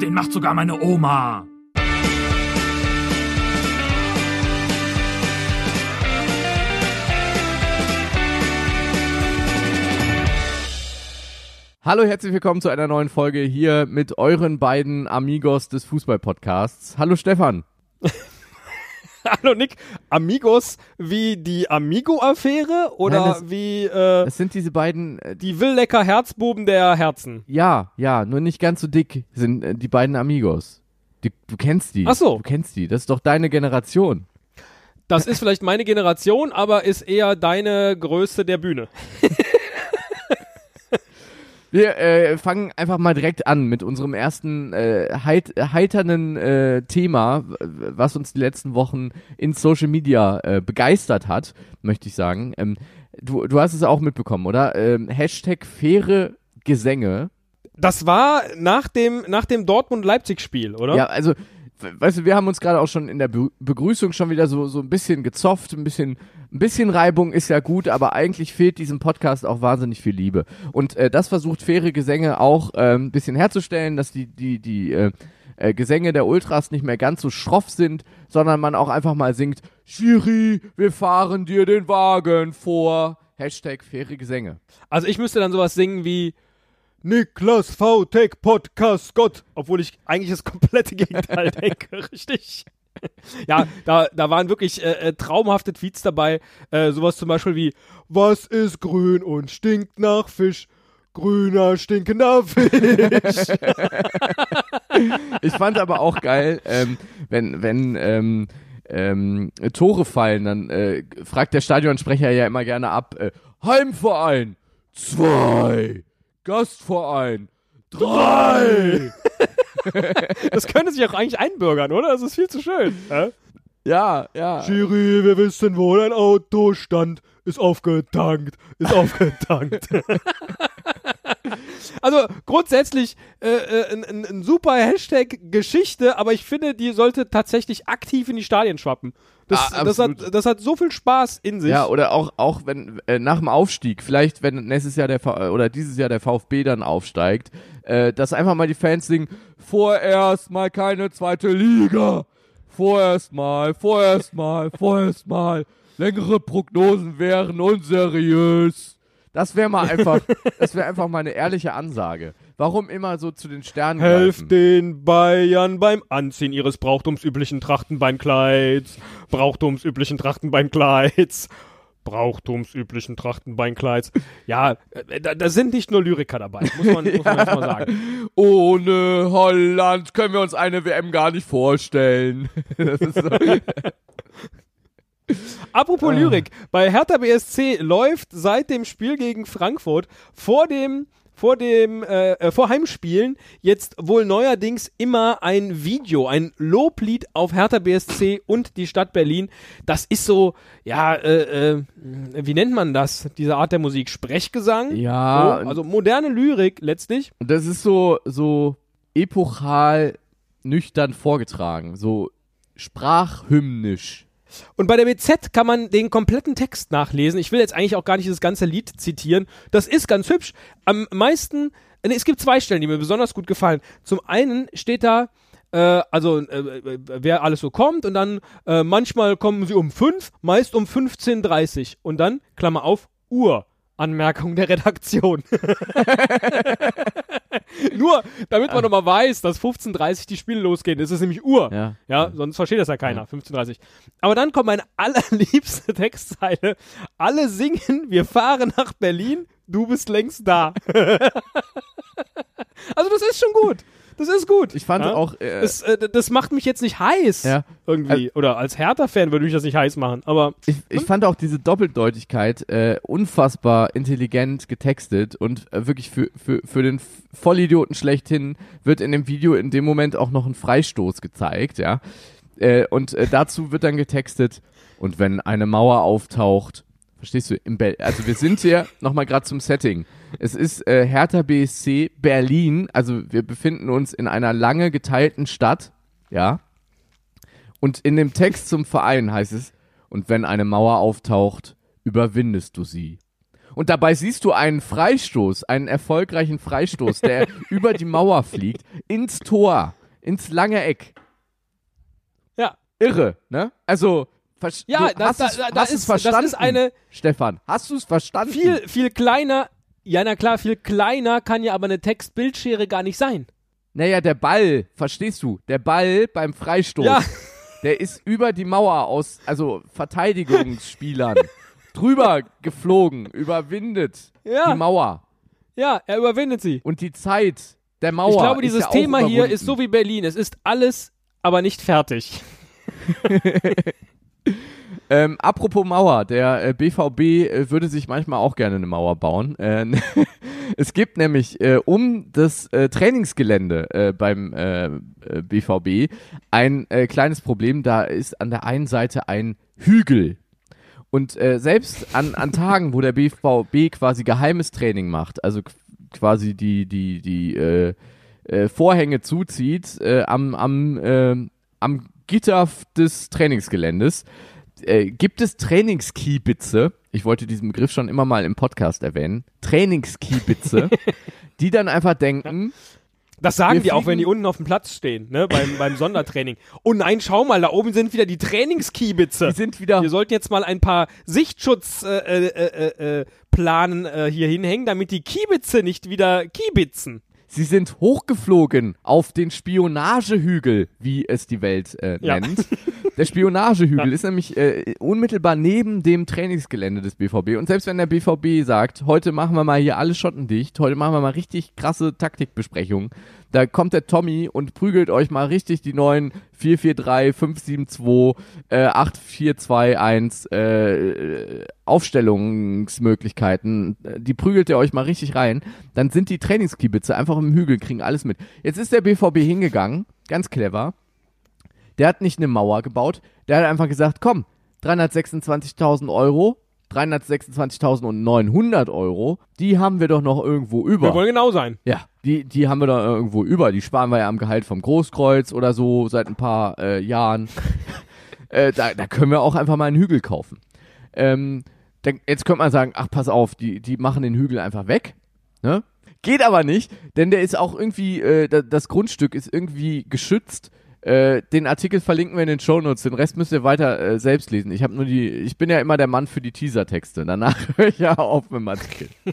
Den macht sogar meine Oma. Hallo, herzlich willkommen zu einer neuen Folge hier mit euren beiden Amigos des Fußball-Podcasts. Hallo Stefan. Hallo Nick, Amigos wie die Amigo-Affäre oder Nein, das- wie äh, Es sind diese beiden, äh, die Willecker Herzbuben der Herzen? ja, ja, nur nicht ganz so dick sind äh, die beiden Amigos. Die, du kennst die. Ach so. Du kennst die. Das ist doch deine Generation. Das ist vielleicht meine Generation, aber ist eher deine Größe der Bühne. Wir äh, fangen einfach mal direkt an mit unserem ersten äh, heit heiternen äh, Thema, was uns die letzten Wochen in Social Media äh, begeistert hat, möchte ich sagen. Ähm, du, du hast es auch mitbekommen, oder? Ähm, Hashtag faire Gesänge. Das war nach dem, nach dem Dortmund-Leipzig-Spiel, oder? Ja, also, weißt du, wir haben uns gerade auch schon in der Be Begrüßung schon wieder so, so ein bisschen gezofft, ein bisschen, ein bisschen Reibung ist ja gut, aber eigentlich fehlt diesem Podcast auch wahnsinnig viel Liebe. Und äh, das versucht faire Gesänge auch äh, ein bisschen herzustellen, dass die, die, die äh, äh, Gesänge der Ultras nicht mehr ganz so schroff sind, sondern man auch einfach mal singt, Schiri, wir fahren dir den Wagen vor. Hashtag faire Gesänge. Also ich müsste dann sowas singen wie Niklas V. Tech Podcast Gott, obwohl ich eigentlich das komplette Gegenteil denke, richtig? Ja, da, da waren wirklich äh, äh, traumhafte Tweets dabei. Äh, sowas zum Beispiel wie: Was ist grün und stinkt nach Fisch? Grüner, stinkender Fisch. Ich fand aber auch geil, ähm, wenn, wenn ähm, ähm, Tore fallen, dann äh, fragt der Stadionsprecher ja immer gerne ab, äh, Heimverein, zwei, Gastverein, drei. Das könnte sich auch eigentlich einbürgern, oder? Das ist viel zu schön. Ja, ja. Schiri, wir wissen, wo dein Auto stand. Ist aufgetankt, ist aufgetankt. also grundsätzlich äh, äh, ein, ein, ein super Hashtag Geschichte, aber ich finde, die sollte tatsächlich aktiv in die Stadien schwappen. Das, Ah, das, hat, das hat so viel Spaß in sich. Ja, oder auch, auch wenn äh, nach dem Aufstieg, vielleicht wenn nächstes Jahr der V äh, oder dieses Jahr der VfB dann aufsteigt, äh, dass einfach mal die Fans singen, vorerst mal keine zweite Liga. Vorerst mal, vorerst mal, vorerst mal. Längere Prognosen wären unseriös. Das wäre mal einfach, das wäre einfach mal eine ehrliche Ansage. Warum immer so zu den Sternen Helft den Bayern beim Anziehen ihres brauchtumsüblichen Trachtenbeinkleids. Brauchtumsüblichen Trachtenbeinkleids. Brauchtumsüblichen Trachtenbeinkleids. Ja, äh, da, da sind nicht nur Lyriker dabei, muss man, muss man jetzt mal sagen. Ohne Holland können wir uns eine WM gar nicht vorstellen. Apropos Lyrik, bei Hertha BSC läuft seit dem Spiel gegen Frankfurt vor dem vor dem äh, äh, vor Heimspielen jetzt wohl neuerdings immer ein Video, ein Loblied auf Hertha BSC und die Stadt Berlin. Das ist so, ja, äh, äh, wie nennt man das? Diese Art der Musik, Sprechgesang. Ja, so, also moderne Lyrik letztlich. Und das ist so, so epochal nüchtern vorgetragen, so sprachhymnisch. Und bei der BZ kann man den kompletten Text nachlesen. Ich will jetzt eigentlich auch gar nicht das ganze Lied zitieren. Das ist ganz hübsch. Am meisten, nee, es gibt zwei Stellen, die mir besonders gut gefallen. Zum einen steht da, äh, also äh, wer alles so kommt und dann äh, manchmal kommen sie um 5, meist um 15.30 und dann, Klammer auf, Uhr. Anmerkung der Redaktion. Nur, damit man nochmal weiß, dass 15.30 die Spiele losgehen. Das ist nämlich Uhr. Ja. Ja, sonst versteht das ja keiner. 15.30. Aber dann kommt meine allerliebste Textzeile. Alle singen, wir fahren nach Berlin, du bist längst da. also das ist schon gut. Das ist gut. Ich fand ja? auch, äh, Das, äh, das macht mich jetzt nicht heiß. Ja. Irgendwie. Oder als Hertha-Fan würde mich das nicht heiß machen. Aber ich, ich fand auch diese Doppeldeutigkeit äh, unfassbar intelligent getextet und äh, wirklich für, für, für den Vollidioten schlechthin wird in dem Video in dem Moment auch noch ein Freistoß gezeigt, ja. Äh, und äh, dazu wird dann getextet, und wenn eine Mauer auftaucht, verstehst du, also wir sind hier nochmal gerade zum Setting. Es ist äh, Hertha BSC Berlin, also wir befinden uns in einer lange geteilten Stadt, ja. Und in dem Text zum Verein heißt es, und wenn eine Mauer auftaucht, überwindest du sie. Und dabei siehst du einen Freistoß, einen erfolgreichen Freistoß, der über die Mauer fliegt, ins Tor, ins lange Eck. Ja. Irre, ne? Also, Ja, du das, hast da, es, da, da hast es ist, das verstanden, ist eine Stefan, hast du es verstanden? viel, viel kleiner, ja na klar, viel kleiner kann ja aber eine Textbildschere gar nicht sein. Naja, der Ball, verstehst du? Der Ball beim Freistoß, Ja. der ist über die Mauer aus, also Verteidigungsspielern, drüber geflogen, überwindet Ja. die Mauer. Ja, er überwindet sie. Und die Zeit der Mauer. Ich glaube, dieses Thema hier ist so wie Berlin. Es ist alles, aber nicht fertig. Ähm, apropos Mauer, der äh, BVB äh, würde sich manchmal auch gerne eine Mauer bauen. Äh, es gibt nämlich äh, um das äh, Trainingsgelände äh, beim BVB ein kleines Problem. Da ist an der einen Seite ein Hügel. Und selbst an, an Tagen, wo der BVB quasi geheimes Training macht, also qu- quasi die, die, die Vorhänge zuzieht am, am, äh, am Gitter des Trainingsgeländes, äh, gibt es Trainingskiebitze, ich wollte diesen Begriff schon immer mal im Podcast erwähnen, Trainingskiebitze, die dann einfach denken, Das sagen die auch, wenn die unten auf dem Platz stehen, ne, beim, beim Sondertraining. Oh nein, schau mal, da oben sind wieder die Trainingskiebitze. die sind wieder Wir sollten jetzt mal ein paar Sichtschutzplanen äh, äh, äh, äh, äh, hier hinhängen, damit die Kiebitze nicht wieder kiebitzen. Sie sind hochgeflogen auf den Spionagehügel, wie es die Welt äh, Ja. Der Spionagehügel ist nämlich äh, unmittelbar neben dem Trainingsgelände des BVB. Und selbst wenn der BVB sagt, heute machen wir mal hier alle Schotten dicht, heute machen wir mal richtig krasse Taktikbesprechungen, da kommt der Tommy und prügelt euch mal richtig die neuen 443, 572, äh, 8421 äh, Aufstellungsmöglichkeiten, die prügelt er euch mal richtig rein, dann sind die Trainingskibitze einfach im Hügel, kriegen alles mit. Jetzt ist der BVB hingegangen, ganz clever, der hat nicht eine Mauer gebaut, der hat einfach gesagt, komm, 326.000 Euro, 326.900 Euro, die haben wir doch noch irgendwo über. Wir wollen genau sein. Ja, die, die haben wir da irgendwo über. Die sparen wir ja am Gehalt vom Großkreuz oder so seit ein paar äh, Jahren. äh, da, da können wir auch einfach mal einen Hügel kaufen. Ähm, dann, jetzt könnte man sagen, ach pass auf, die, die machen den Hügel einfach weg. Ne? Geht aber nicht, denn der ist auch irgendwie, äh, da, das Grundstück ist irgendwie geschützt. Äh, den Artikel verlinken wir in den Shownotes, den Rest müsst ihr weiter äh, selbst lesen. Ich habe nur die, ich bin ja immer der Mann für die Teasertexte. Danach höre ich ja auf mit dem Artikel.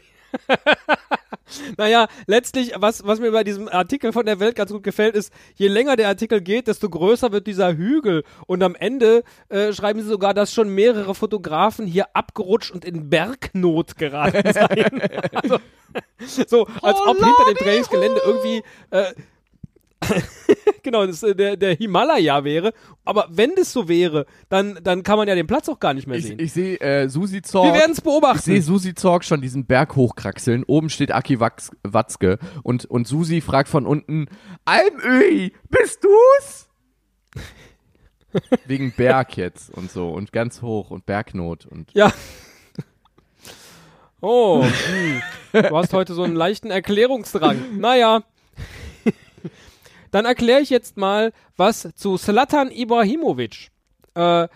Naja, letztlich, was, was mir bei diesem Artikel von der Welt ganz gut gefällt, ist, je länger der Artikel geht, desto größer wird dieser Hügel. Und am Ende äh, schreiben sie sogar, dass schon mehrere Fotografen hier abgerutscht und in Bergnot geraten seien. also, so, als ob hinter dem Trainingsgelände irgendwie äh, genau, das, äh, der, der Himalaya wäre. Aber wenn das so wäre, dann, dann kann man ja den Platz auch gar nicht mehr Ich, sehen. ich sehe äh, Susi Zorg. Wir werden es beobachten. Ich sehe Susi Zorg schon diesen Berg hochkraxeln. Oben steht Aki Wachs, Watzke und, und Susi fragt von unten, Almöhi, bist du's? Wegen Berg jetzt und so und ganz hoch und Bergnot und Ja. Oh, hm. du hast heute so einen leichten Erklärungsdrang. Naja. Dann erkläre ich jetzt mal was zu Slatan Ibrahimovic. Äh,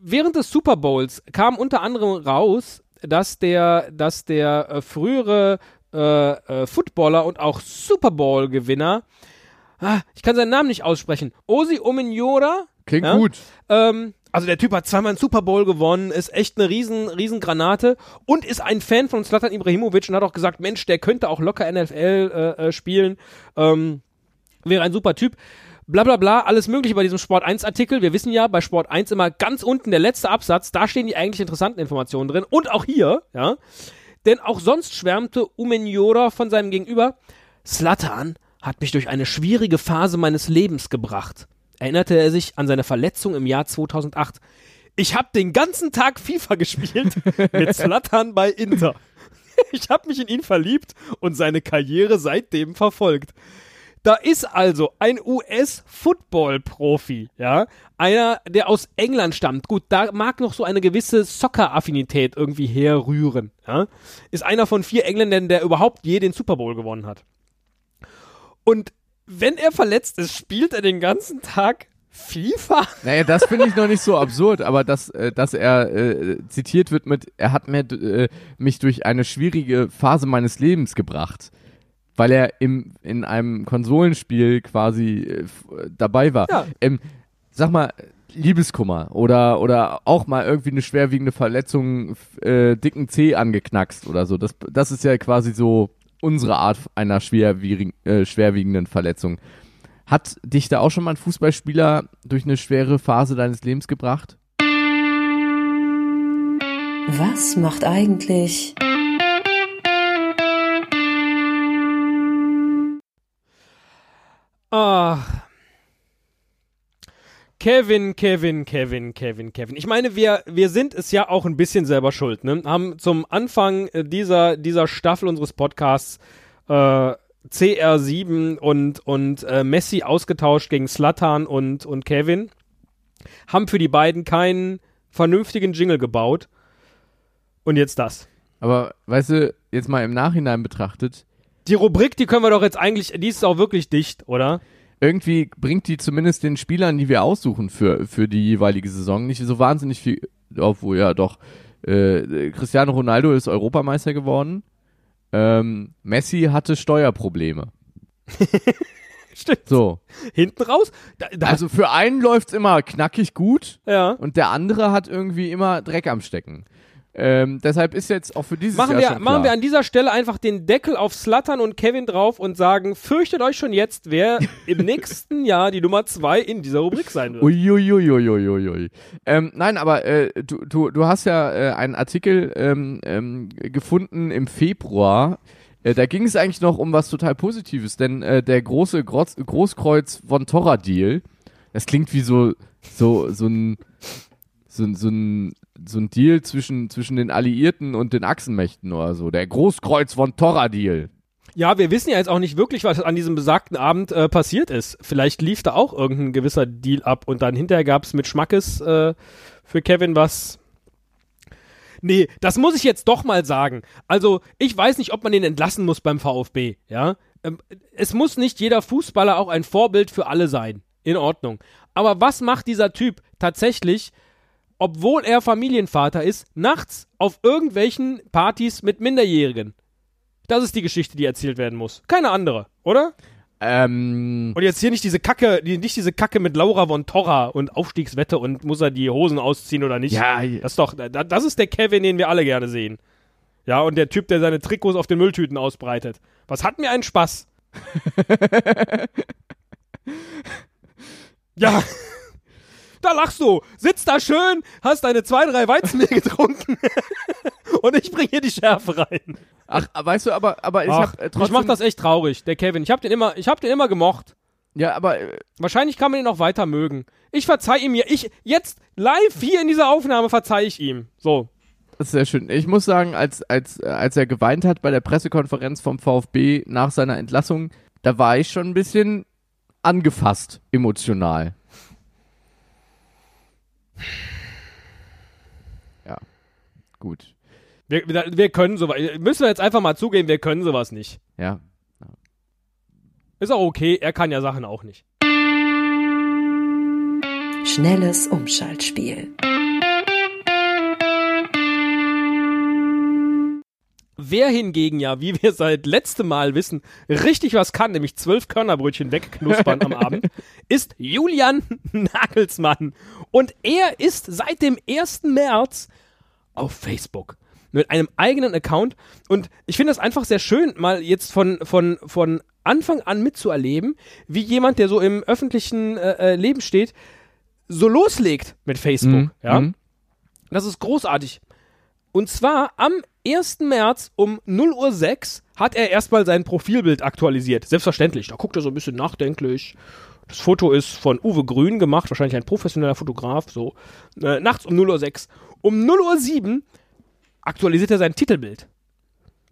während des Super Bowls kam unter anderem raus, dass der, dass der äh, frühere äh, äh, Footballer und auch Super Bowl-Gewinner, ah, ich kann seinen Namen nicht aussprechen, Osi Ominyora, klingt Ja? gut. ähm, also der Typ hat zweimal einen Super Bowl gewonnen, ist echt eine riesen, riesen Granate und ist ein Fan von Zlatan Ibrahimovic und hat auch gesagt, Mensch, der könnte auch locker NFL äh, äh, spielen, ähm, wäre ein super Typ. Bla bla bla, alles mögliche bei diesem Sport 1 Artikel. Wir wissen ja, bei Sport 1 immer ganz unten der letzte Absatz, da stehen die eigentlich interessanten Informationen drin. Und auch hier, ja. Denn auch sonst schwärmte Umenjora von seinem Gegenüber. Slatan hat mich durch eine schwierige Phase meines Lebens gebracht. Erinnerte er sich an seine Verletzung im Jahr 2008. Ich habe den ganzen Tag FIFA gespielt mit Slatan bei Inter. Ich habe mich in ihn verliebt und seine Karriere seitdem verfolgt. Da ist also ein US-Football-Profi, ja, einer, der aus England stammt. Gut, da mag noch so eine gewisse Soccer-Affinität irgendwie herrühren, ja. Ist einer von vier Engländern, der überhaupt je den Super Bowl gewonnen hat. Und wenn er verletzt ist, spielt er den ganzen Tag FIFA? Naja, das finde ich noch nicht so absurd, aber dass, äh, dass er äh, zitiert wird mit, er hat mir, äh, mich durch eine schwierige Phase meines Lebens gebracht, weil er im, in einem Konsolenspiel quasi äh, dabei war. Ja. Ähm, sag mal, Liebeskummer oder, oder auch mal irgendwie eine schwerwiegende Verletzung, äh, dicken Zeh angeknackst oder so. Das, das ist ja quasi so unsere Art einer schwerwieg, äh, schwerwiegenden Verletzung. Hat dich da auch schon mal ein Fußballspieler durch eine schwere Phase deines Lebens gebracht? Was macht eigentlich Ach. Kevin, Kevin, Kevin, Kevin, Kevin. Ich meine, wir, wir sind es ja auch ein bisschen selber schuld, ne? Haben zum Anfang äh, dieser, dieser Staffel unseres Podcasts äh, CR7 und, und äh, Messi ausgetauscht gegen Slatan und, und Kevin. Haben für die beiden keinen vernünftigen Jingle gebaut. Und jetzt das. Aber weißt du, jetzt mal im Nachhinein betrachtet, Die Rubrik, die können wir doch jetzt eigentlich, die ist auch wirklich dicht, oder? irgendwie bringt die zumindest den Spielern, die wir aussuchen für, für die jeweilige Saison, nicht so wahnsinnig viel, obwohl ja doch, äh, Cristiano Ronaldo ist Europameister geworden, ähm, Messi hatte Steuerprobleme. Stimmt. So. Hinten raus? Da, da, Also für einen läuft's immer knackig gut ja. und der andere hat irgendwie immer Dreck am Stecken. Ähm, deshalb ist jetzt auch für dieses Machen, Jahr wir, schon machen klar. wir an dieser Stelle einfach den Deckel auf Slattern und Kevin drauf und sagen, fürchtet euch schon jetzt, wer im nächsten Jahr die Nummer zwei in dieser Rubrik sein wird. Uiuiuiuiui. Ähm, nein, aber äh, du, du, du hast ja äh, einen Artikel ähm, ähm, gefunden im Februar. Äh, da ging es eigentlich noch um was total Positives, denn äh, der große Groß Großkreuz von Torra Deal, das klingt wie so so so ein so, so ein so ein Deal zwischen zwischen den Alliierten und den Achsenmächten oder so. Der Großkreuz von Torra Deal. Ja, wir wissen ja jetzt auch nicht wirklich, was an diesem besagten Abend äh, passiert ist. Vielleicht lief da auch irgendein gewisser Deal ab und dann hinterher gab es mit Schmackes äh, für Kevin was. Nee, das muss ich jetzt doch mal sagen. Also, ich weiß nicht, ob man den entlassen muss beim VfB, ja. Ähm, es muss nicht jeder Fußballer auch ein Vorbild für alle sein. In Ordnung. Aber was macht dieser Typ tatsächlich, obwohl er Familienvater ist, nachts auf irgendwelchen Partys mit Minderjährigen? Das ist die Geschichte, die erzählt werden muss. Keine andere, oder? Ähm, Und jetzt hier nicht diese Kacke, die, nicht diese Kacke mit Laura von Torra und Aufstiegswette und muss er die Hosen ausziehen oder nicht. ja, Das ist doch, da- das ist der Kevin, den wir alle gerne sehen. Ja, und der Typ, der seine Trikots auf den Mülltüten ausbreitet. Was hat mir einen Spaß? ja. Da lachst du. Sitzt da schön, hast deine zwei, drei Weizenmehl getrunken. und ich bringe hier die Schärfe rein. ach, weißt du, aber aber ich Ach, hab äh, trotzdem ich mach das echt traurig, der Kevin. Ich hab den immer, ich hab den immer gemocht. Ja, aber äh, Wahrscheinlich kann man ihn auch weiter mögen. Ich verzeih ihm ja. Ich, jetzt live hier in dieser Aufnahme verzeih ich ihm. So. Das ist sehr schön. Ich muss sagen, als, als, äh, als er geweint hat bei der Pressekonferenz vom VfB nach seiner Entlassung, da war ich schon ein bisschen angefasst, emotional. Ja, gut. Wir, wir, können sowas. Müssen wir jetzt einfach mal zugeben, wir können sowas nicht. Ja. Ist auch okay, er kann ja Sachen auch nicht. schnelles Umschaltspiel? Wer hingegen ja, wie wir seit letztem Mal wissen, richtig was kann, nämlich zwölf Körnerbrötchen wegknuspern am Abend, ist Julian Nagelsmann. Und er ist seit dem 1. März auf Facebook mit einem eigenen Account. Und ich finde das einfach sehr schön, mal jetzt von, von, von Anfang an mitzuerleben, wie jemand, der so im öffentlichen äh, äh, Leben steht, so loslegt mit Facebook. Mhm, Ja? mhm. Das ist großartig. Und zwar am 1. März um 0 Uhr 6 hat er erstmal sein Profilbild aktualisiert. Selbstverständlich. Da guckt er so ein bisschen nachdenklich. Das Foto ist von Uwe Grün gemacht, wahrscheinlich ein professioneller Fotograf. So. Äh, nachts um 0 Uhr 6. Um 0 Uhr 7 aktualisiert er sein Titelbild.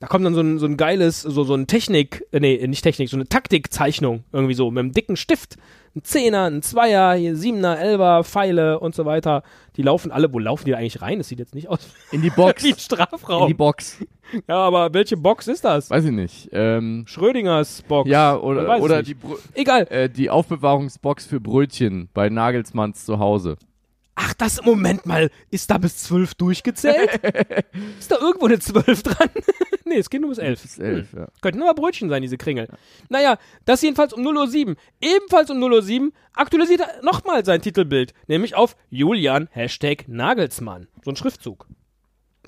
Da kommt dann so ein, so ein geiles, so, so ein Technik, äh, nee, nicht Technik, so eine Taktikzeichnung irgendwie so mit einem dicken Stift. Ein Zehner, ein Zweier, hier Siebener, Elber, Pfeile und so weiter. Die laufen alle, wo laufen die eigentlich rein? Das sieht jetzt nicht aus In die Box. In Strafraum. die Box. Ja, aber welche Box ist das? Weiß ich nicht. Ähm, Schrödingers Box. ja, oder, oder die, Brö- Egal. äh, die Aufbewahrungsbox für Brötchen bei Nagelsmanns zu Hause. Ach, das, Moment mal, ist da bis zwölf durchgezählt? ist da irgendwo eine zwölf dran? nee, es geht nur bis elf. Bis elf, ja. Könnten nur Brötchen sein, diese Kringel. Naja, das jedenfalls um 0.07 Uhr. Ebenfalls um 0.07 Uhr aktualisiert er nochmal sein Titelbild, nämlich auf Julian Hashtag Nagelsmann. So ein Schriftzug.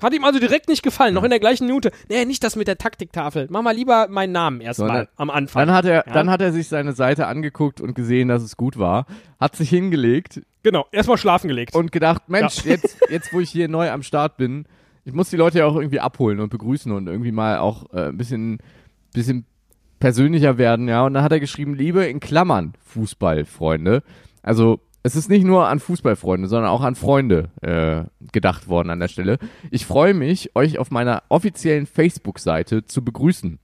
Hat ihm also direkt nicht gefallen, noch in der gleichen Minute. Nee, nicht das mit der Taktiktafel. Mach mal lieber meinen Namen erstmal Sondern- am Anfang. Dann hat er, Ja? dann hat er sich seine Seite angeguckt und gesehen, dass es gut war, hat sich hingelegt Genau, erstmal schlafen gelegt. und gedacht, Mensch, jetzt, jetzt wo ich hier neu am Start bin, ich muss die Leute ja auch irgendwie abholen und begrüßen und irgendwie mal auch äh, ein bisschen, bisschen persönlicher werden, ja. Und dann hat er geschrieben, Liebe in Klammern, Fußballfreunde. Also es ist nicht nur an Fußballfreunde, sondern auch an Freunde äh, gedacht worden an der Stelle. Ich freue mich, euch auf meiner offiziellen Facebook-Seite zu begrüßen.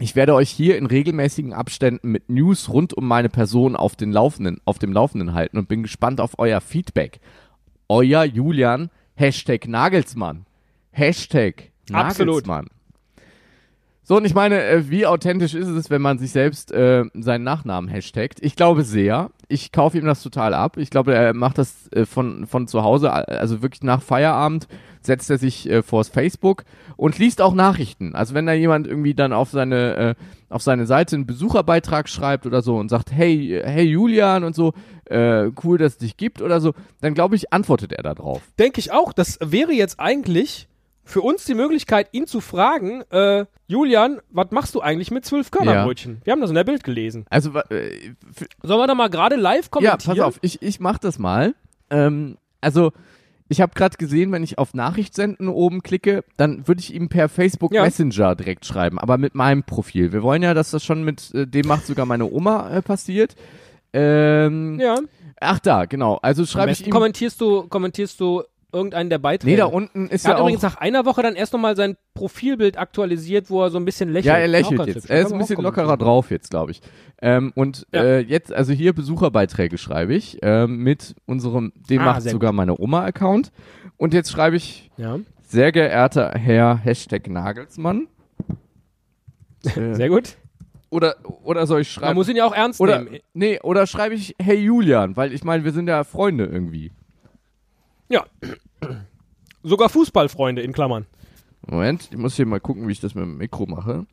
Ich werde euch hier in regelmäßigen Abständen mit News rund um meine Person auf, den Laufenden, auf dem Laufenden halten und bin gespannt auf euer Feedback. Euer Julian, Hashtag Nagelsmann. Hashtag Absolut. Nagelsmann. So, und ich meine, äh, wie authentisch ist es, wenn man sich selbst äh, seinen Nachnamen hashtagt? Ich glaube sehr. Ich kaufe ihm das total ab. Ich glaube, er macht das äh, von, von zu Hause, also wirklich nach Feierabend setzt er sich äh, vors Facebook und liest auch Nachrichten. Also wenn da jemand irgendwie dann auf seine, äh, auf seine Seite einen Besucherbeitrag schreibt oder so und sagt, hey, hey Julian und so, äh, cool, dass es dich gibt oder so, dann glaube ich, antwortet er da drauf. Denke ich auch. Das wäre jetzt eigentlich für uns die Möglichkeit, ihn zu fragen, äh, Julian, was machst du eigentlich mit zwölf Körnerbrötchen? Wir haben das in der Bild gelesen. Also, äh, Sollen wir da mal gerade live Ja, kommentieren? pass auf, ich, ich mach das mal. Ähm, also, ich habe gerade gesehen, wenn ich auf Nachricht senden oben klicke, dann würde ich ihm per Facebook Ja. Messenger direkt schreiben, aber mit meinem Profil. Wir wollen ja, dass das schon mit äh, dem macht sogar meine Oma äh, passiert. Ähm, Ja. Ach da, genau. Also schreibe ich ihm. kommentierst du, kommentierst du irgendeinen der Beiträge. Nee, da unten ist er ja hat auch. übrigens nach einer Woche dann erst nochmal sein Profilbild aktualisiert, wo er so ein bisschen lächelt. Ja, er lächelt jetzt. Er ist ein man bisschen lockerer drauf jetzt, glaube ich. Ähm, und Ja. äh, jetzt, also hier Besucherbeiträge schreibe ich ähm, mit unserem, den Ah, macht sogar meine Oma-Account. Und jetzt schreibe ich Ja, Sehr geehrter Herr Hashtag Nagelsmann. Äh, sehr gut. oder, oder soll ich Man schreiben? muss ihn ja auch ernst Oder, nehmen. nee, oder schreibe ich Hey Julian, weil ich meine, wir sind ja Freunde irgendwie. Ja. Sogar Fußballfreunde in Klammern. Moment, ich muss hier mal gucken, wie ich das mit dem Mikro mache.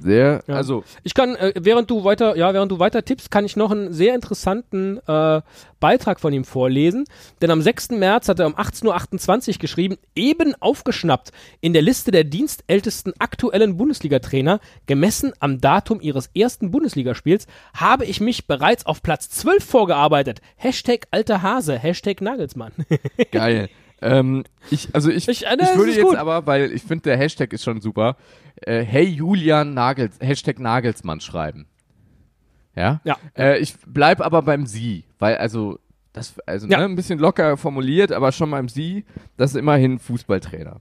Sehr, Ja. also, Ich kann, äh, während du weiter, ja, während du weiter tippst, kann ich noch einen sehr interessanten äh, Beitrag von ihm vorlesen. Denn am 6. März hat er um 18.28 Uhr geschrieben, eben aufgeschnappt in der Liste der dienstältesten aktuellen Bundesliga-Trainer, gemessen am Datum ihres ersten Bundesligaspiels, habe ich mich bereits auf Platz 12 vorgearbeitet. Hashtag alter Hase, Hashtag Nagelsmann. geil. Ähm, ich, also ich, Ich- ich, äh, das würde jetzt gut. aber, weil ich finde, der Hashtag ist schon super, äh, Hey Julian Nagels, Hashtag Nagelsmann schreiben. Ja? Ja. Äh, ich bleib aber beim Sie, weil also, das, also Ja. ne, ein bisschen locker formuliert, aber schon beim Sie, das ist immerhin Fußballtrainer.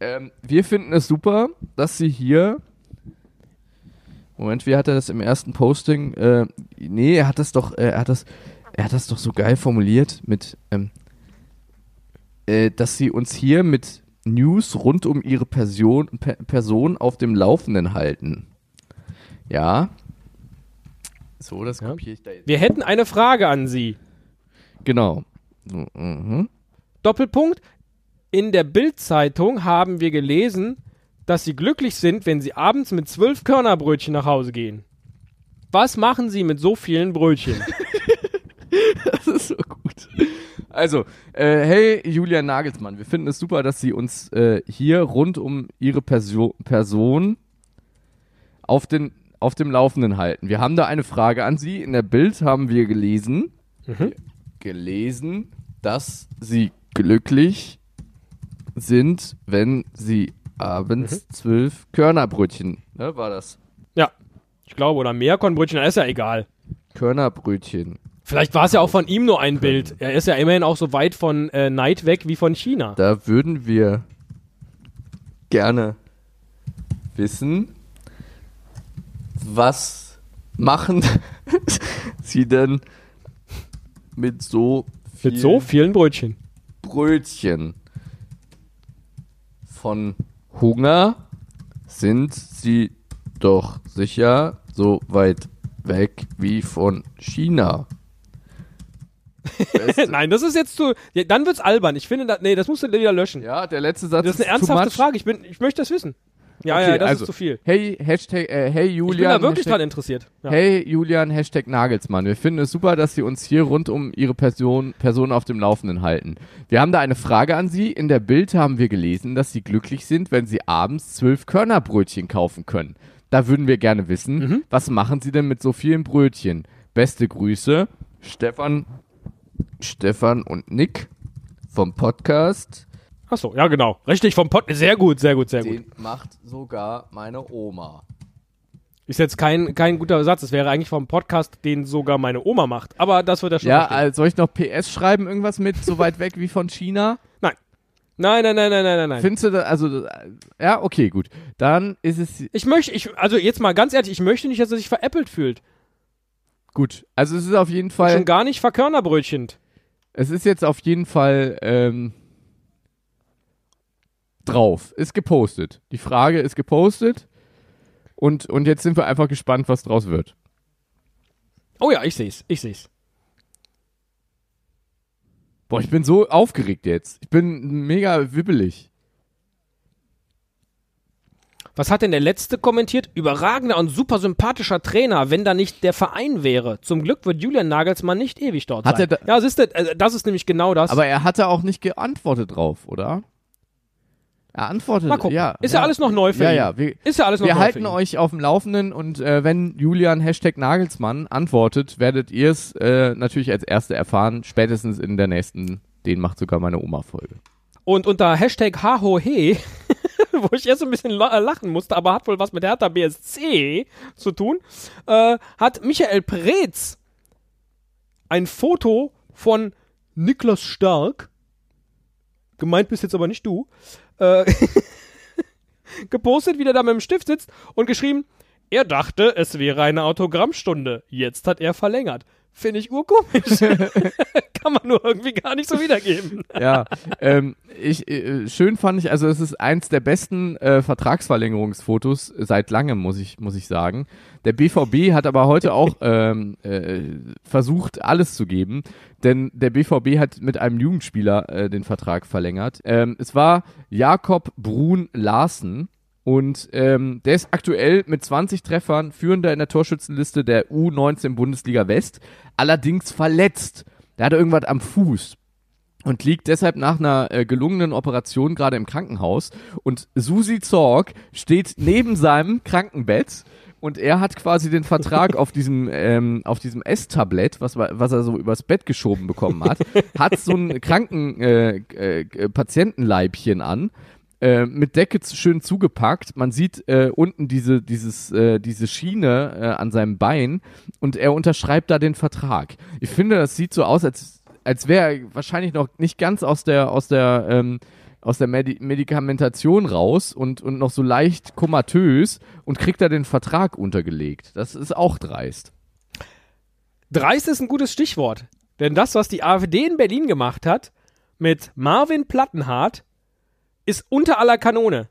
Ähm, wir finden es super, dass Sie hier Moment, wie hat er das im ersten Posting? Äh, nee, er hat das doch, äh, er hat das, er hat das doch so geil formuliert mit, ähm, äh, dass sie uns hier mit News rund um ihre Person, per Person auf dem Laufenden halten. Ja. So, das Ja. kopiere ich da jetzt. Wir hätten eine Frage an Sie. Genau. Mhm. Doppelpunkt. In der Bild-Zeitung haben wir gelesen, dass Sie glücklich sind, wenn Sie abends mit zwölf Körnerbrötchen nach Hause gehen. Was machen Sie mit so vielen Brötchen? Das ist so gut. Also, äh, hey Julian Nagelsmann, wir finden es super, dass Sie uns äh, hier rund um Ihre Perso Person auf, den, auf dem Laufenden halten. Wir haben da eine Frage an Sie. In der Bild haben wir gelesen, gelesen, dass Sie glücklich sind, wenn Sie abends zwölf Körnerbrötchen, ne, war das? ja, ich glaube, oder Meerkornbrötchen, ist ja egal. Körnerbrötchen. Vielleicht war es ja auch von ihm nur ein Bild. Er ist ja immerhin auch so weit von äh, Neid weg wie von China. Da würden wir gerne wissen, was machen Sie denn mit so Mit vielen so vielen Brötchen. Brötchen von Hunger sind sie doch sicher so weit weg wie von China. Nein, das ist jetzt zu. Ja, dann wird's albern. Ich finde, da, nee, das musst du wieder löschen. ja, der letzte Satz das ist eine ernsthafte. Frage. Ich, bin, ich möchte das wissen. Ja, Okay, ja, das also, ist zu viel. Hey, Hashtag, äh, hey Ich bin Julian. da wirklich Hashtag, dran interessiert. Ja. Hey Julian, Hashtag Nagelsmann. Wir finden es super, dass Sie uns hier rund um Ihre Person, Person auf dem Laufenden halten. Wir haben da eine Frage an Sie. In der Bild haben wir gelesen, dass Sie glücklich sind, wenn Sie abends zwölf Körnerbrötchen kaufen können. Da würden wir gerne wissen, Mhm. was machen Sie denn mit so vielen Brötchen? Beste Grüße, Stefan, Stefan und Nick vom Podcast. Ach so, ja, genau. Richtig, vom Pott. Sehr gut, sehr gut, sehr gut. Den macht sogar meine Oma. Ist jetzt kein, kein guter Satz. Es wäre eigentlich vom Podcast, den sogar meine Oma macht. Aber das wird er schon Ja, also soll ich noch PS schreiben, irgendwas mit so weit weg wie von China? Nein. Nein, nein, nein, nein, nein, nein. Findest du da, also, ja, okay, gut. Dann ist es, Ich möchte, ich, also jetzt mal ganz ehrlich, ich möchte nicht, dass er sich veräppelt fühlt. Gut. Also es ist auf jeden Schon Fall, gar nicht verkörnerbrötchend. es ist jetzt auf jeden Fall, ähm, drauf. Ist gepostet. Die Frage ist gepostet. Und, und jetzt sind wir einfach gespannt, was draus wird. Oh ja, ich seh's, ich seh's. Boah, ich bin so aufgeregt jetzt. Ich bin mega wibbelig. Was hat denn der letzte kommentiert? Überragender und super sympathischer Trainer, wenn da nicht der Verein wäre. Zum Glück wird Julian Nagelsmann nicht ewig dort Hat sein. er ja, siehst du, äh, das ist nämlich genau das. Aber er hatte auch nicht geantwortet drauf, oder? Er antwortet, Mal gucken. ja. ist ja, alles noch neu für Ja, ihn. ja, wir, ist ja alles noch Wir neu halten für ihn. euch auf dem Laufenden und äh, wenn Julian Hashtag Nagelsmann antwortet, werdet ihr es äh, natürlich als Erste erfahren, spätestens in der nächsten, den macht sogar meine Oma-Folge. Und unter Hashtag HahoHe, wo ich erst ein bisschen la- lachen musste, aber hat wohl was mit Hertha BSC zu tun, äh, hat Michael Preetz ein Foto von Niklas Stark, gemeint bist jetzt aber nicht du, äh, gepostet, wie der da mit dem Stift sitzt und geschrieben, er dachte, es wäre eine Autogrammstunde. Jetzt hat er verlängert. Finde ich urkomisch. Kann man nur irgendwie gar nicht so wiedergeben. Ja, ähm, ich, äh, schön fand ich, also es ist eins der besten äh, Vertragsverlängerungsfotos seit langem, muss ich, muss ich sagen. Der BVB hat aber heute auch ähm, äh, versucht, alles zu geben, denn der BVB hat mit einem Jugendspieler äh, den Vertrag verlängert. Ähm, es war Jakob Brun Larsen. Und ähm, der ist aktuell mit 20 Treffern führender in der Torschützenliste der U19 Bundesliga West, allerdings verletzt. Der hatte irgendwas am Fuß und liegt deshalb nach einer äh, gelungenen Operation gerade im Krankenhaus. Und Susi Zorg steht neben seinem Krankenbett und er hat quasi den Vertrag auf diesem ähm, auf diesem S-Tablett, was, wa- was er so übers Bett geschoben bekommen hat, hat so ein Kranken äh, äh, Patientenleibchen an. Äh, Mit Decke schön zugepackt. Man sieht äh, unten diese, dieses, äh, diese Schiene äh, an seinem Bein und er unterschreibt da den Vertrag. Ich finde, das sieht so aus, als als wäre er wahrscheinlich noch nicht ganz aus der aus der ähm, aus der Medi Medikamentation raus und und noch so leicht komatös und kriegt da den Vertrag untergelegt. Das ist auch dreist. Dreist ist ein gutes Stichwort. Denn das, was die AfD in Berlin gemacht hat, mit Marvin Plattenhardt, ist unter aller Kanone.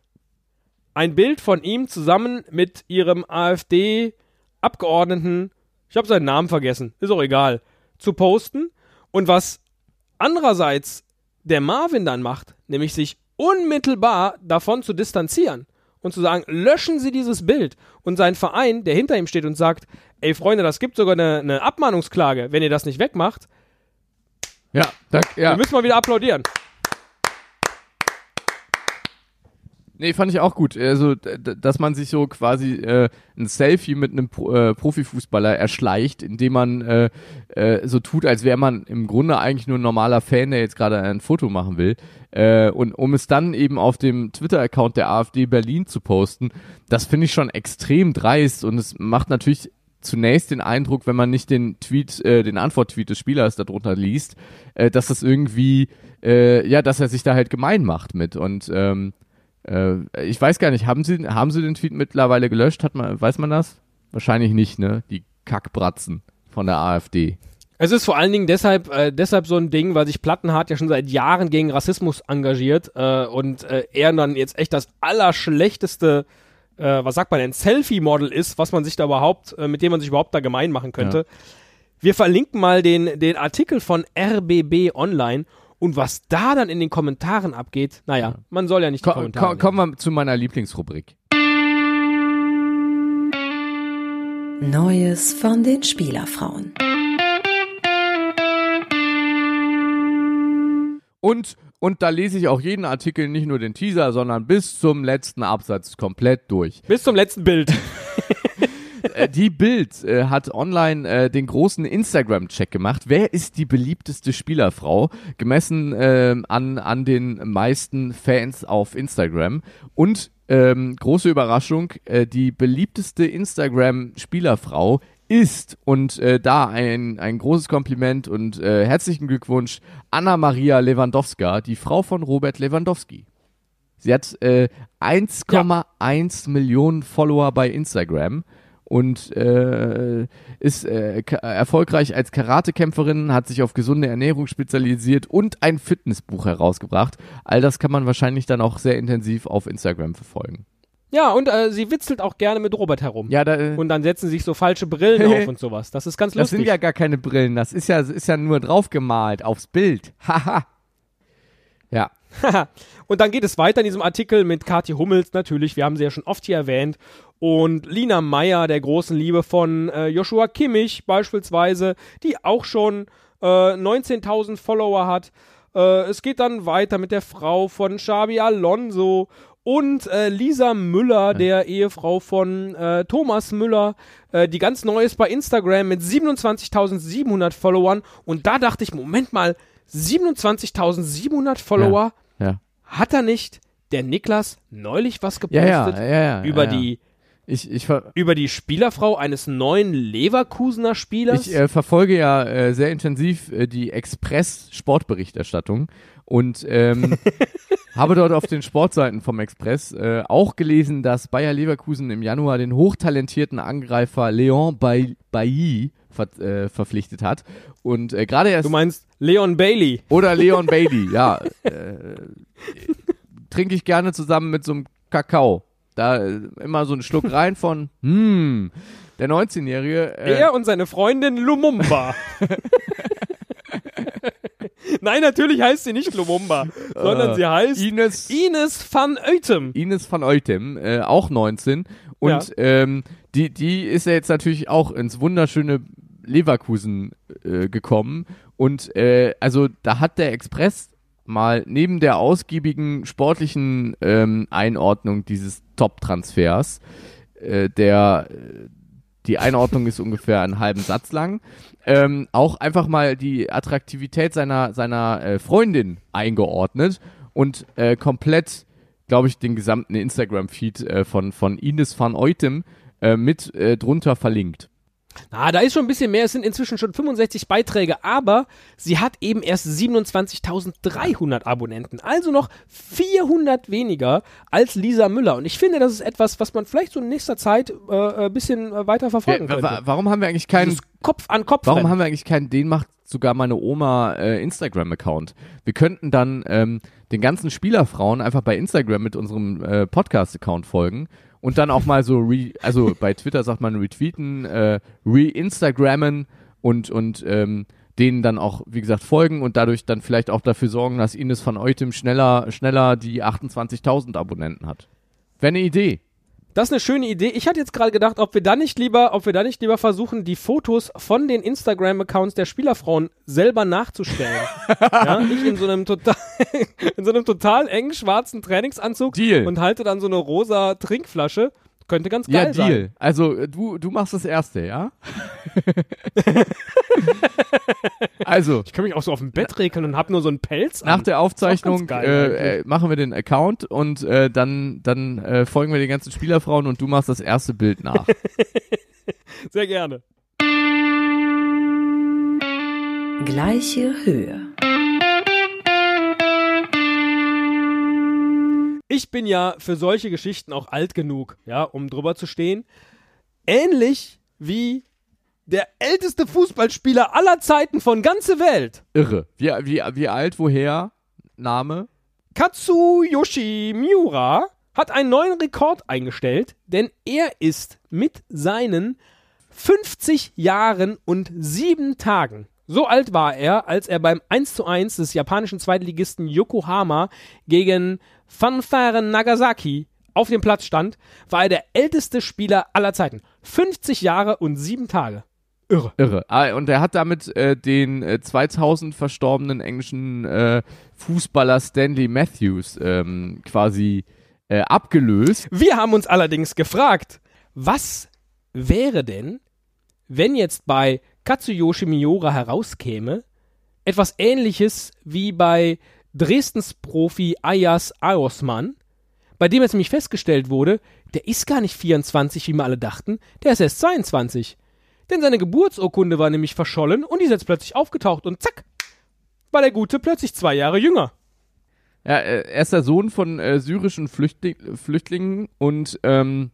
Ein Bild von ihm zusammen mit ihrem AfD-Abgeordneten, ich habe seinen Namen vergessen, ist auch egal, zu posten. Und was andererseits der Marvin dann macht, nämlich sich unmittelbar davon zu distanzieren und zu sagen, löschen Sie dieses Bild. Und sein Verein, der hinter ihm steht und sagt, ey Freunde, das gibt sogar eine, eine Abmahnungsklage, wenn ihr das nicht wegmacht, Ja, da, ja. wir müssen mal wieder applaudieren. Nee, fand ich auch gut. Also, dass man sich so quasi äh, ein Selfie mit einem Pro äh, Profifußballer erschleicht, indem man äh, äh, so tut, als wäre man im Grunde eigentlich nur ein normaler Fan, der jetzt gerade ein Foto machen will. Äh, und um es dann eben auf dem Twitter-Account der AfD Berlin zu posten, das finde ich schon extrem dreist und es macht natürlich zunächst den Eindruck, wenn man nicht den Tweet, äh, den Antwort-Tweet des Spielers darunter liest, äh, dass das irgendwie, äh, ja, dass er sich da halt gemein macht mit und ähm, äh, ich weiß gar nicht, haben Sie, haben Sie den Tweet mittlerweile gelöscht? Hat man, weiß man das? Wahrscheinlich nicht, ne? Die Kackbratzen von der AfD. Es ist vor allen Dingen deshalb, äh, deshalb so ein Ding, weil sich Plattenhardt ja schon seit Jahren gegen Rassismus engagiert äh, und äh, er dann jetzt echt das allerschlechteste, äh, was sagt man denn, Selfie-Model ist, was man sich da überhaupt, äh, mit dem man sich überhaupt da gemein machen könnte. Wir verlinken mal den, den Artikel von RBB Online und was da dann in den Kommentaren abgeht, naja, man soll ja nicht die Ko Kommentare ko kommen wir zu meiner Lieblingsrubrik. Neues von den Spielerfrauen. Und, und da lese ich auch jeden Artikel, nicht nur den Teaser, sondern bis zum letzten Absatz komplett durch. Bis zum letzten Bild. äh, die Bild äh, hat online äh, den großen Instagram-Check gemacht. Wer ist die beliebteste Spielerfrau? Gemessen ähm, an, an den meisten Fans auf Instagram. Und ähm, große Überraschung, äh, die beliebteste Instagram-Spielerfrau ist, und äh, da ein, ein großes Kompliment und äh, herzlichen Glückwunsch, Anna-Maria Lewandowska, die Frau von Robert Lewandowski. Sie hat äh, 1,1 Millionen Follower bei Instagram und äh, ist äh, erfolgreich als Karatekämpferin, hat sich auf gesunde Ernährung spezialisiert und ein Fitnessbuch herausgebracht. All das kann man wahrscheinlich dann auch sehr intensiv auf Instagram verfolgen. ja, und äh, sie witzelt auch gerne mit Robert herum. Ja, da, äh, Und dann setzen sich so falsche Brillen auf und sowas. Das ist ganz das lustig. sind ja gar keine Brillen, das ist ja, ist ja nur draufgemalt aufs Bild. Haha. ja. und dann geht es weiter in diesem Artikel mit Kathi Hummels natürlich, wir haben sie ja schon oft hier erwähnt. Und Lina Meyer, der großen Liebe von äh, Joshua Kimmich beispielsweise, die auch schon äh, 19.000 Follower hat. Äh, es geht dann weiter mit der Frau von Xabi Alonso und äh, Lisa Müller, der Ehefrau von äh, Thomas Müller, äh, die ganz neu ist bei Instagram mit 27.700 Followern. Und da dachte ich, Moment mal, 27.700 Follower? Ja. Hat er nicht der Niklas neulich was Ja, gepostet ja, ja, ja. über ja, ja. die Ich, ich, über die Spielerfrau eines neuen Leverkusener Spielers? ich äh, verfolge ja äh, sehr intensiv äh, die Express-Sportberichterstattung und ähm, habe dort auf den Sportseiten vom Express äh, auch gelesen, dass Bayer Leverkusen im Januar den hochtalentierten Angreifer Leon Bay Bailly ver äh, verpflichtet hat. Und äh, gerade erst du meinst Leon Bailey. oder Leon Bailey, ja. Äh, trinke ich gerne zusammen mit so einem Kakao. Da äh, immer so einen Schluck rein von, hm, der 19-Jährige. Äh, Er und seine Freundin Lumumba. Nein, natürlich heißt sie nicht Lumumba, sondern Äh, sie heißt Ines, Ines van Eutem. Ines van Eutem, äh, auch 19. Und ähm, die, die ist ja jetzt natürlich auch ins wunderschöne Leverkusen äh, gekommen. Und äh, also da hat der Express mal neben der ausgiebigen sportlichen ähm, Einordnung dieses Top-Transfers, äh, der äh, die Einordnung ist ungefähr einen halben Satz lang, ähm, auch einfach mal die Attraktivität seiner, seiner äh, Freundin eingeordnet und äh, komplett, glaube ich, den gesamten Instagram-Feed äh, von, von Ines van Eutem äh, mit äh, drunter verlinkt. Na, da ist schon ein bisschen mehr. Es sind inzwischen schon 65 Beiträge, aber sie hat eben erst 27.300 Abonnenten. Also noch 400 weniger als Lisa Müller. Und ich finde, das ist etwas, was man vielleicht so in nächster Zeit äh, ein bisschen äh, weiter verfolgen wa- könnte. warum haben wir eigentlich keinen Dieses Kopf an Kopf. Warum Rennen. haben wir eigentlich keinen, den macht sogar meine Oma äh, Instagram-Account. Wir könnten dann ähm, den ganzen Spielerfrauen einfach bei Instagram mit unserem äh, Podcast-Account folgen und dann auch mal so, re also bei Twitter sagt man retweeten, äh, re-Instagrammen und, und ähm, denen dann auch, wie gesagt, folgen und dadurch dann vielleicht auch dafür sorgen, dass Ines van Eutem schneller, schneller die 28.000 Abonnenten hat. Wäre eine Idee. Das ist eine schöne Idee. Ich hatte jetzt gerade gedacht, ob wir da nicht lieber, ob wir da nicht lieber versuchen, die Fotos von den Instagram-Accounts der Spielerfrauen selber nachzustellen. ja, ich in so einem total, in so einem total engen schwarzen Trainingsanzug Deal. und halte dann so eine rosa Trinkflasche. Könnte ganz Ja, geil Deal. sein. Also äh, du, du machst das erste, ja? also, Ich kann mich auch so auf dem Bett regeln und hab nur so einen Pelz nach an. der Aufzeichnung äh, äh, machen wir den Account und äh, dann, dann äh, folgen wir den ganzen Spielerfrauen und du machst das erste Bild nach. Sehr gerne. Gleiche Höhe. Ich bin ja für solche Geschichten auch alt genug, ja, um drüber zu stehen. Ähnlich wie Der älteste Fußballspieler aller Zeiten von ganze Welt. Irre. Wie, wie, wie alt, woher? Name? Katsuyoshi Miura hat einen neuen Rekord eingestellt, denn er ist mit seinen 50 Jahren und 7 Tagen. So alt war er, als er beim 1 zu 1 des japanischen Zweitligisten Yokohama gegen Fanfare Nagasaki auf dem Platz stand, war er der älteste Spieler aller Zeiten. 50 Jahre und 7 Tage. Irre. Irre. Ah, und er hat damit äh, den äh, 2000 verstorbenen englischen äh, Fußballer Stanley Matthews ähm, quasi äh, abgelöst. Wir haben uns allerdings gefragt, was wäre denn, wenn jetzt bei Katsuyoshi Miura herauskäme, etwas ähnliches wie bei Dresdens Profi Ayas Aosman, bei dem jetzt nämlich festgestellt wurde, der ist gar nicht 24, wie wir alle dachten, der ist erst 22. Denn seine Geburtsurkunde war nämlich verschollen und die ist jetzt plötzlich aufgetaucht und zack, war der Gute plötzlich zwei Jahre jünger. Ja, er ist der Sohn von äh, syrischen Flüchtling Flüchtlingen und ähm,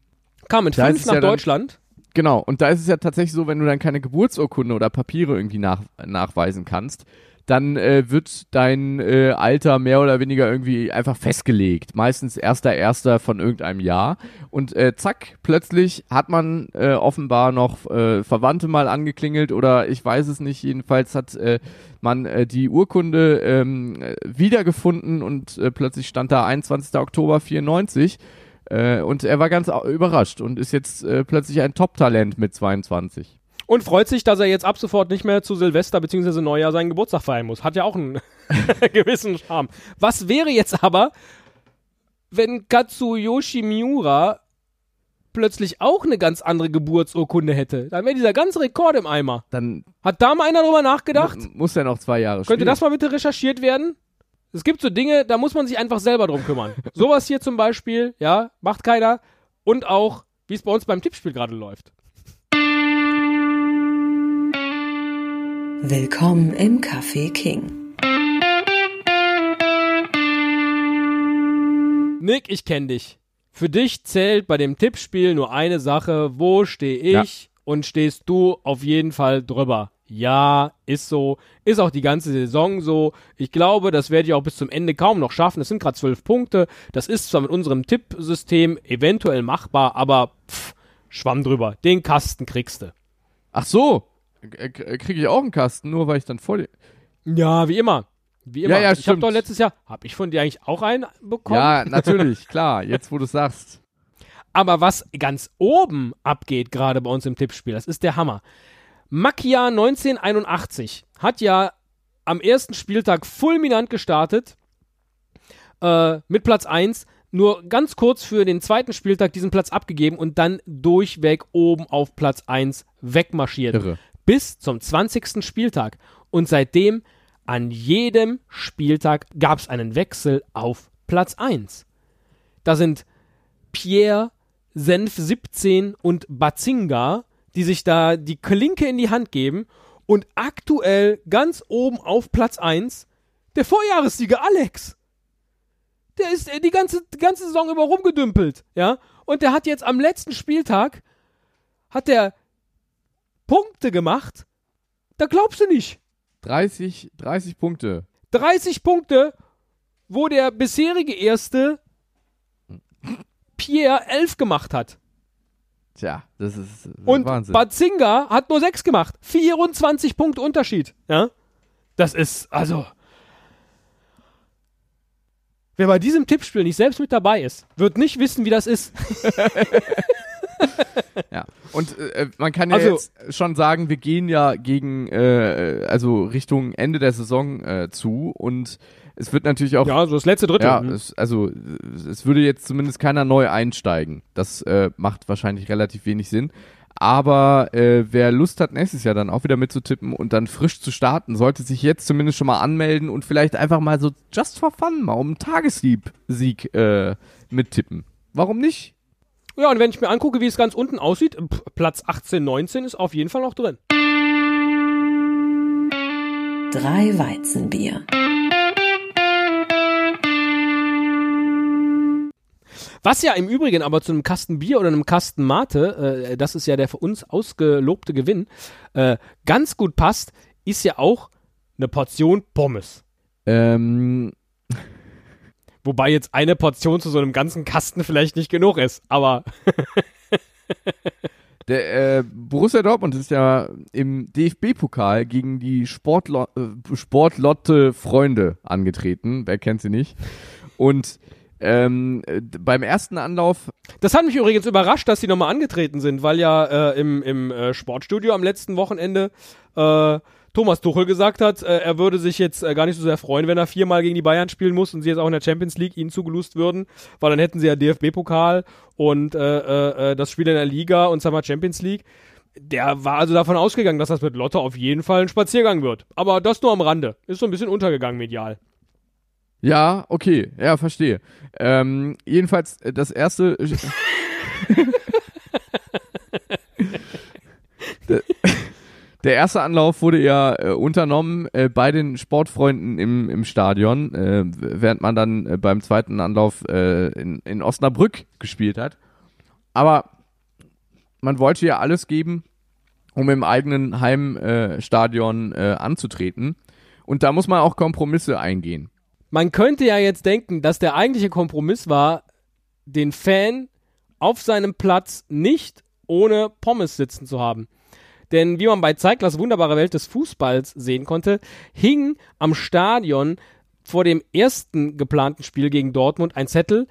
Kam mit fünf nach ja dann- Deutschland. Genau, und da ist es ja tatsächlich so, wenn du dann keine Geburtsurkunde oder Papiere irgendwie nach, nachweisen kannst, dann äh, wird dein äh, Alter mehr oder weniger irgendwie einfach festgelegt. Meistens erster erster von irgendeinem Jahr. Und äh, zack, plötzlich hat man äh, offenbar noch äh, Verwandte mal angeklingelt oder ich weiß es nicht. Jedenfalls hat äh, man äh, die Urkunde ähm, äh, wiedergefunden und äh, plötzlich stand da 21. Oktober 94. Äh, und er war ganz überrascht und ist jetzt äh, plötzlich ein Top-Talent mit 22. Und freut sich, dass er jetzt ab sofort nicht mehr zu Silvester bzw. Neujahr seinen Geburtstag feiern muss. Hat ja auch einen gewissen Charme. Was wäre jetzt aber, wenn Katsuyoshi Miura plötzlich auch eine ganz andere Geburtsurkunde hätte? Dann wäre dieser ganze Rekord im Eimer. Dann Hat da mal einer drüber nachgedacht? mu- muss er noch zwei Jahre Könnte spielen. das mal bitte recherchiert werden? Es gibt so Dinge, da muss man sich einfach selber drum kümmern. Sowas hier zum Beispiel, ja, macht keiner. Und auch, wie es bei uns beim Tippspiel gerade läuft. Willkommen im Café King. Nick, ich kenn dich. Für dich zählt bei dem Tippspiel nur eine Sache. Wo stehe ich? Ja. Und stehst du auf jeden Fall drüber. Ja, ist so. Ist auch die ganze Saison so. Ich glaube, das werde ich auch bis zum Ende kaum noch schaffen. Es sind gerade zwölf Punkte. Das ist zwar mit unserem Tippsystem eventuell machbar, aber pff, schwamm drüber. Den Kasten kriegst du. Ach so, kriege ich auch einen Kasten, nur weil ich dann vor dir. Ja, wie immer. Wie immer. Ja, ja, ich habe doch letztes Jahr, habe ich von dir eigentlich auch einen bekommen? Ja, natürlich, klar, jetzt wo du sagst. Aber was ganz oben abgeht, gerade bei uns im Tippspiel, das ist der Hammer. Makia 1981 hat ja am ersten Spieltag fulminant gestartet äh, mit Platz 1, nur ganz kurz für den zweiten Spieltag diesen Platz abgegeben und dann durchweg oben auf Platz 1 wegmarschiert. Irre. Bis zum 20. Spieltag. Und seitdem an jedem Spieltag gab es einen Wechsel auf Platz 1. Da sind Pierre, Senf 17 und Bazinga, die sich da die Klinke in die Hand geben und aktuell ganz oben auf Platz 1 der Vorjahressieger Alex. Der ist äh, die ganze, die ganze Saison über rumgedümpelt, ja? Und der hat jetzt am letzten Spieltag hat der Punkte gemacht. Da glaubst du nicht. 30, 30 Punkte. 30 Punkte, wo der bisherige Erste Pierre 11 gemacht hat. Tja, das ist Und Wahnsinn. Bazinga hat nur 6 gemacht. 24 Punkte Unterschied. Ja? Das ist, also. Wer bei diesem Tippspiel nicht selbst mit dabei ist, wird nicht wissen, wie das ist. Ja. Und äh, man kann ja Also- jetzt schon sagen, wir gehen ja gegen, äh, also Richtung Ende der Saison äh, zu und es wird natürlich auch, Ja, so das letzte Drittel. ja, Mhm. es, also es würde jetzt zumindest keiner neu einsteigen. Das äh, macht wahrscheinlich relativ wenig Sinn. Aber äh, wer Lust hat, nächstes Jahr dann auch wieder mitzutippen und dann frisch zu starten, sollte sich jetzt zumindest schon mal anmelden und vielleicht einfach mal so just for fun mal um einen Tagessieg Sieg, äh, mittippen. Warum nicht? Ja, und wenn ich mir angucke, wie es ganz unten aussieht, Platz 18, 19 ist auf jeden Fall noch drin. Drei Weizenbier. Was ja im Übrigen aber zu einem Kasten Bier oder einem Kasten Mate, äh, das ist ja der für uns ausgelobte Gewinn, äh, ganz gut passt, ist ja auch eine Portion Pommes. Ähm, Wobei jetzt eine Portion zu so einem ganzen Kasten vielleicht nicht genug ist, aber der äh, Borussia Dortmund ist ja im DFB-Pokal gegen die Sportlo äh, Sportlotte Freunde angetreten. Wer kennt sie nicht? Und ähm, äh, beim ersten Anlauf das hat mich übrigens überrascht, dass sie nochmal angetreten sind, weil ja äh, im, im äh, Sportstudio am letzten Wochenende äh, Thomas Tuchel gesagt hat, äh, er würde sich jetzt äh, gar nicht so sehr freuen, wenn er viermal gegen die Bayern spielen muss und sie jetzt auch in der Champions League ihnen zugelost würden, weil dann hätten sie ja DFB-Pokal und äh, äh, äh, das Spiel in der Liga und zweimal Champions League. Der war also davon ausgegangen, dass das mit Lotte auf jeden Fall ein Spaziergang wird. Aber das nur am Rande. Ist so ein bisschen untergegangen medial. Ja, okay, ja, verstehe. Ähm, jedenfalls äh, das erste. der erste Anlauf wurde ja äh, unternommen äh, bei den Sportfreunden im, im Stadion, äh, während man dann äh, beim zweiten Anlauf äh, in, in Osnabrück gespielt hat. Aber man wollte ja alles geben, um im eigenen Heimstadion äh, anzutreten. Und da muss man auch Kompromisse eingehen. Man könnte ja jetzt denken, dass der eigentliche Kompromiss war, den Fan auf seinem Platz nicht ohne Pommes sitzen zu haben. Denn wie man bei Zeiglers wunderbare Welt des Fußballs sehen konnte, hing am Stadion vor dem ersten geplanten Spiel gegen Dortmund ein Zettel,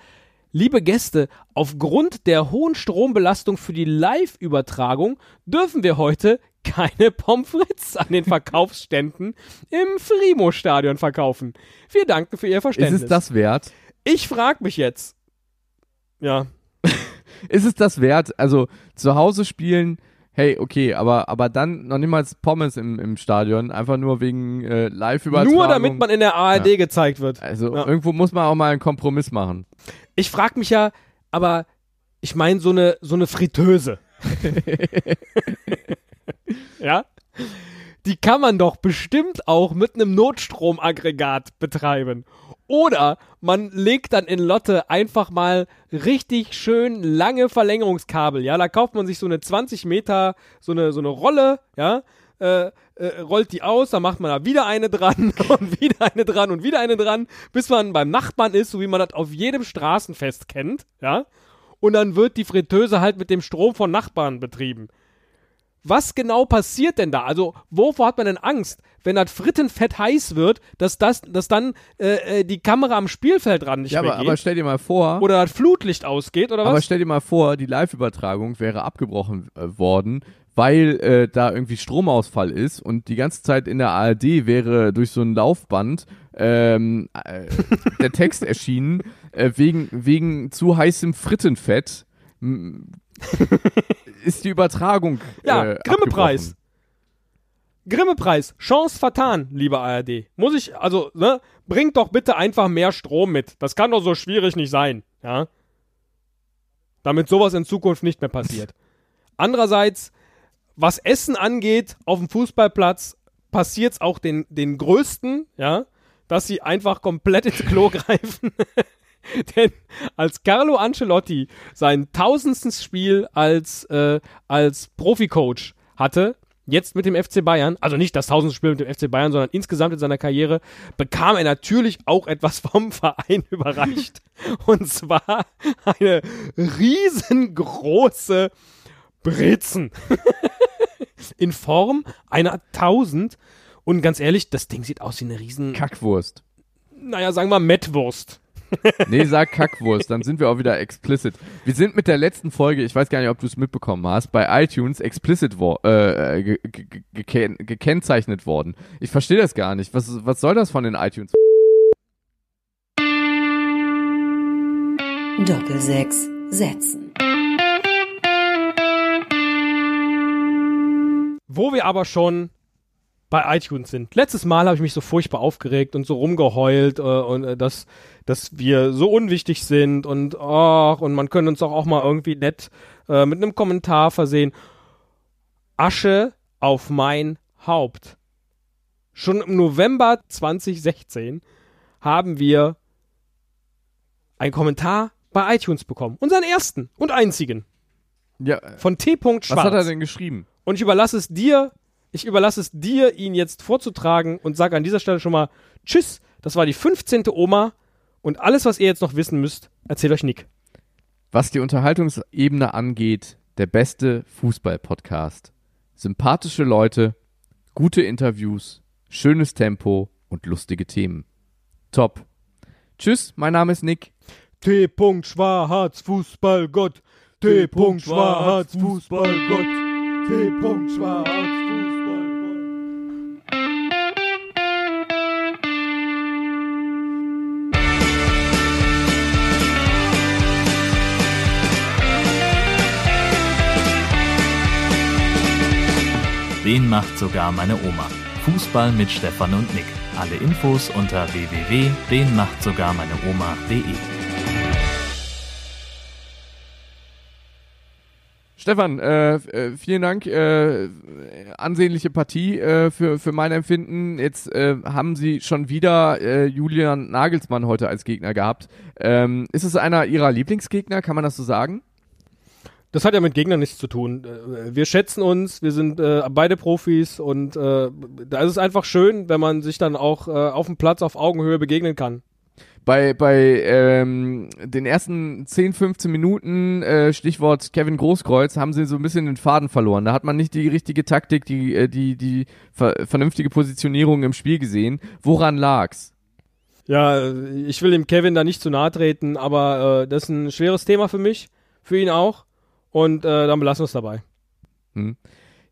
Liebe Gäste, aufgrund der hohen Strombelastung für die Live-Übertragung dürfen wir heute keine Pommes frites an den Verkaufsständen im Frimo-Stadion verkaufen. Wir danken für Ihr Verständnis. Ist es das wert? Ich frage mich jetzt. Ja. Ist es das wert? Also zu Hause spielen, hey, okay, aber, aber dann noch niemals Pommes im, im Stadion, einfach nur wegen äh, Live-Übertragung. Nur damit man in der ARD Ja. gezeigt wird. Also Ja. irgendwo muss man auch mal einen Kompromiss machen. Ich frage mich ja, aber ich meine so eine so eine Fritteuse. ja? Die kann man doch bestimmt auch mit einem Notstromaggregat betreiben. Oder man legt dann in Lotte einfach mal richtig schön lange Verlängerungskabel. Ja, da kauft man sich so eine 20 Meter, so eine, so eine Rolle, ja, äh, äh, rollt die aus, dann macht man da wieder eine dran und wieder eine dran und wieder eine dran, bis man beim Nachbarn ist, so wie man das auf jedem Straßenfest kennt, ja. Und dann wird die Fritteuse halt mit dem Strom von Nachbarn betrieben. Was genau passiert denn da? Also, wovor hat man denn Angst, wenn das Frittenfett heiß wird, dass, das, dass dann äh, äh, die Kamera am Spielfeldrand nicht Ja, mehr aber, geht? aber stell dir mal vor, oder das Flutlicht ausgeht, oder aber was? stell dir mal vor, die Live-Übertragung wäre abgebrochen äh, worden, weil äh, da irgendwie Stromausfall ist und die ganze Zeit in der ARD wäre durch so ein Laufband ähm, äh, der Text erschienen, äh, wegen, wegen zu heißem Frittenfett ist die Übertragung Ja, äh, Grimme-Preis. Grimme-Preis, Chance vertan, liebe ARD. Muss ich, also, ne, bringt doch bitte einfach mehr Strom mit. Das kann doch so schwierig nicht sein, ja. Damit sowas in Zukunft nicht mehr passiert. Andererseits, was Essen angeht, auf dem Fußballplatz passiert's auch den, den Größten, ja, dass sie einfach komplett ins Klo greifen. Denn als Carlo Ancelotti sein tausendstes Spiel als, äh, als Proficoach hatte, jetzt mit dem FC Bayern, also nicht das tausendste Spiel mit dem FC Bayern, sondern insgesamt in seiner Karriere, bekam er natürlich auch etwas vom Verein überreicht. Und zwar eine riesengroße Brezen. in Form einer 1000. Und ganz ehrlich, das Ding sieht aus wie eine riesen, Kackwurst. naja, sagen wir Mettwurst. Nee, sag Kackwurst, dann sind wir auch wieder explicit. Wir sind mit der letzten Folge, ich weiß gar nicht, ob du es mitbekommen hast, bei iTunes explicit wo äh, ge ge ge geken gekennzeichnet worden. Ich verstehe das gar nicht. Was, was soll das von den iTunes? Doppelsechs Sätzen. Wo wir aber schon bei iTunes sind. Letztes Mal habe ich mich so furchtbar aufgeregt und so rumgeheult äh, und äh, dass, dass wir so unwichtig sind und ach, und man könnte uns doch auch mal irgendwie nett äh, mit einem Kommentar versehen. Asche auf mein Haupt. Schon im November 2016 haben wir einen Kommentar bei iTunes bekommen. Unseren ersten und einzigen. Ja, Von T. Schwarz. was hat er denn geschrieben? Und ich überlasse es dir, ich überlasse es dir, ihn jetzt vorzutragen und sage an dieser Stelle schon mal Tschüss. Das war die 15. Oma. Und alles, was ihr jetzt noch wissen müsst, erzählt euch Nick. Was die Unterhaltungsebene angeht, der beste Fußball-Podcast. Sympathische Leute, gute Interviews, schönes Tempo und lustige Themen. Top. Tschüss, mein Name ist Nick. T. Schwarz, Fußballgott. T. Schwarz, Fußballgott. T. Schwarz, Den macht sogar meine Oma. Fußball mit Stefan und Nick. Alle Infos unter www.denmachtsogarmeineoma.de. Stefan, äh, äh, vielen Dank. Äh, ansehnliche Partie äh, für, für mein Empfinden. Jetzt äh, haben Sie schon wieder äh, Julian Nagelsmann heute als Gegner gehabt. Ähm, ist es einer Ihrer Lieblingsgegner? Kann man das so sagen? Das hat ja mit Gegnern nichts zu tun. Äh, Wir schätzen uns, wir sind äh, beide Profis und äh, da ist es einfach schön, wenn man sich dann auch äh, auf dem Platz auf Augenhöhe begegnen kann. Bei, bei ähm, den ersten 10, 15 Minuten, äh, Stichwort Kevin Großkreuz, haben sie so ein bisschen den Faden verloren. Da hat man nicht die richtige Taktik, die, äh, die, die ver vernünftige Positionierung im Spiel gesehen. Woran lag's? Ja, ich will dem Kevin da nicht zu nahe treten, aber äh, das ist ein schweres Thema für mich, für ihn auch. Und äh, dann belassen wir es dabei.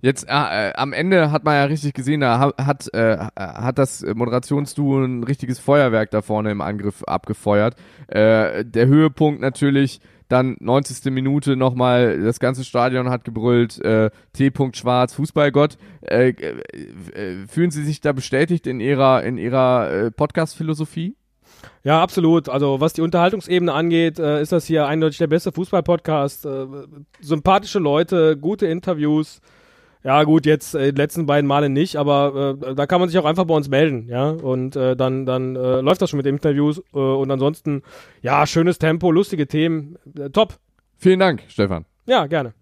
Jetzt äh, äh, am Ende hat man ja richtig gesehen, da ha- hat, äh, hat das Moderationsduo ein richtiges Feuerwerk da vorne im Angriff abgefeuert. Äh, der Höhepunkt natürlich, dann 90. Minute nochmal, das ganze Stadion hat gebrüllt, äh, T. Schwarz, Fußballgott. Äh, äh, äh, fühlen Sie sich da bestätigt in Ihrer, in Ihrer äh, Podcast-Philosophie? Ja, absolut. Also was die Unterhaltungsebene angeht, äh, ist das hier eindeutig der beste Fußball-Podcast. Äh, sympathische Leute, gute Interviews. Ja gut, jetzt äh, die letzten beiden Male nicht, aber äh, da kann man sich auch einfach bei uns melden, ja. Und äh, dann, dann äh, läuft das schon mit den Interviews. Und ansonsten, ja, schönes Tempo, lustige Themen. Top. Vielen Dank, Stefan. Ja, gerne.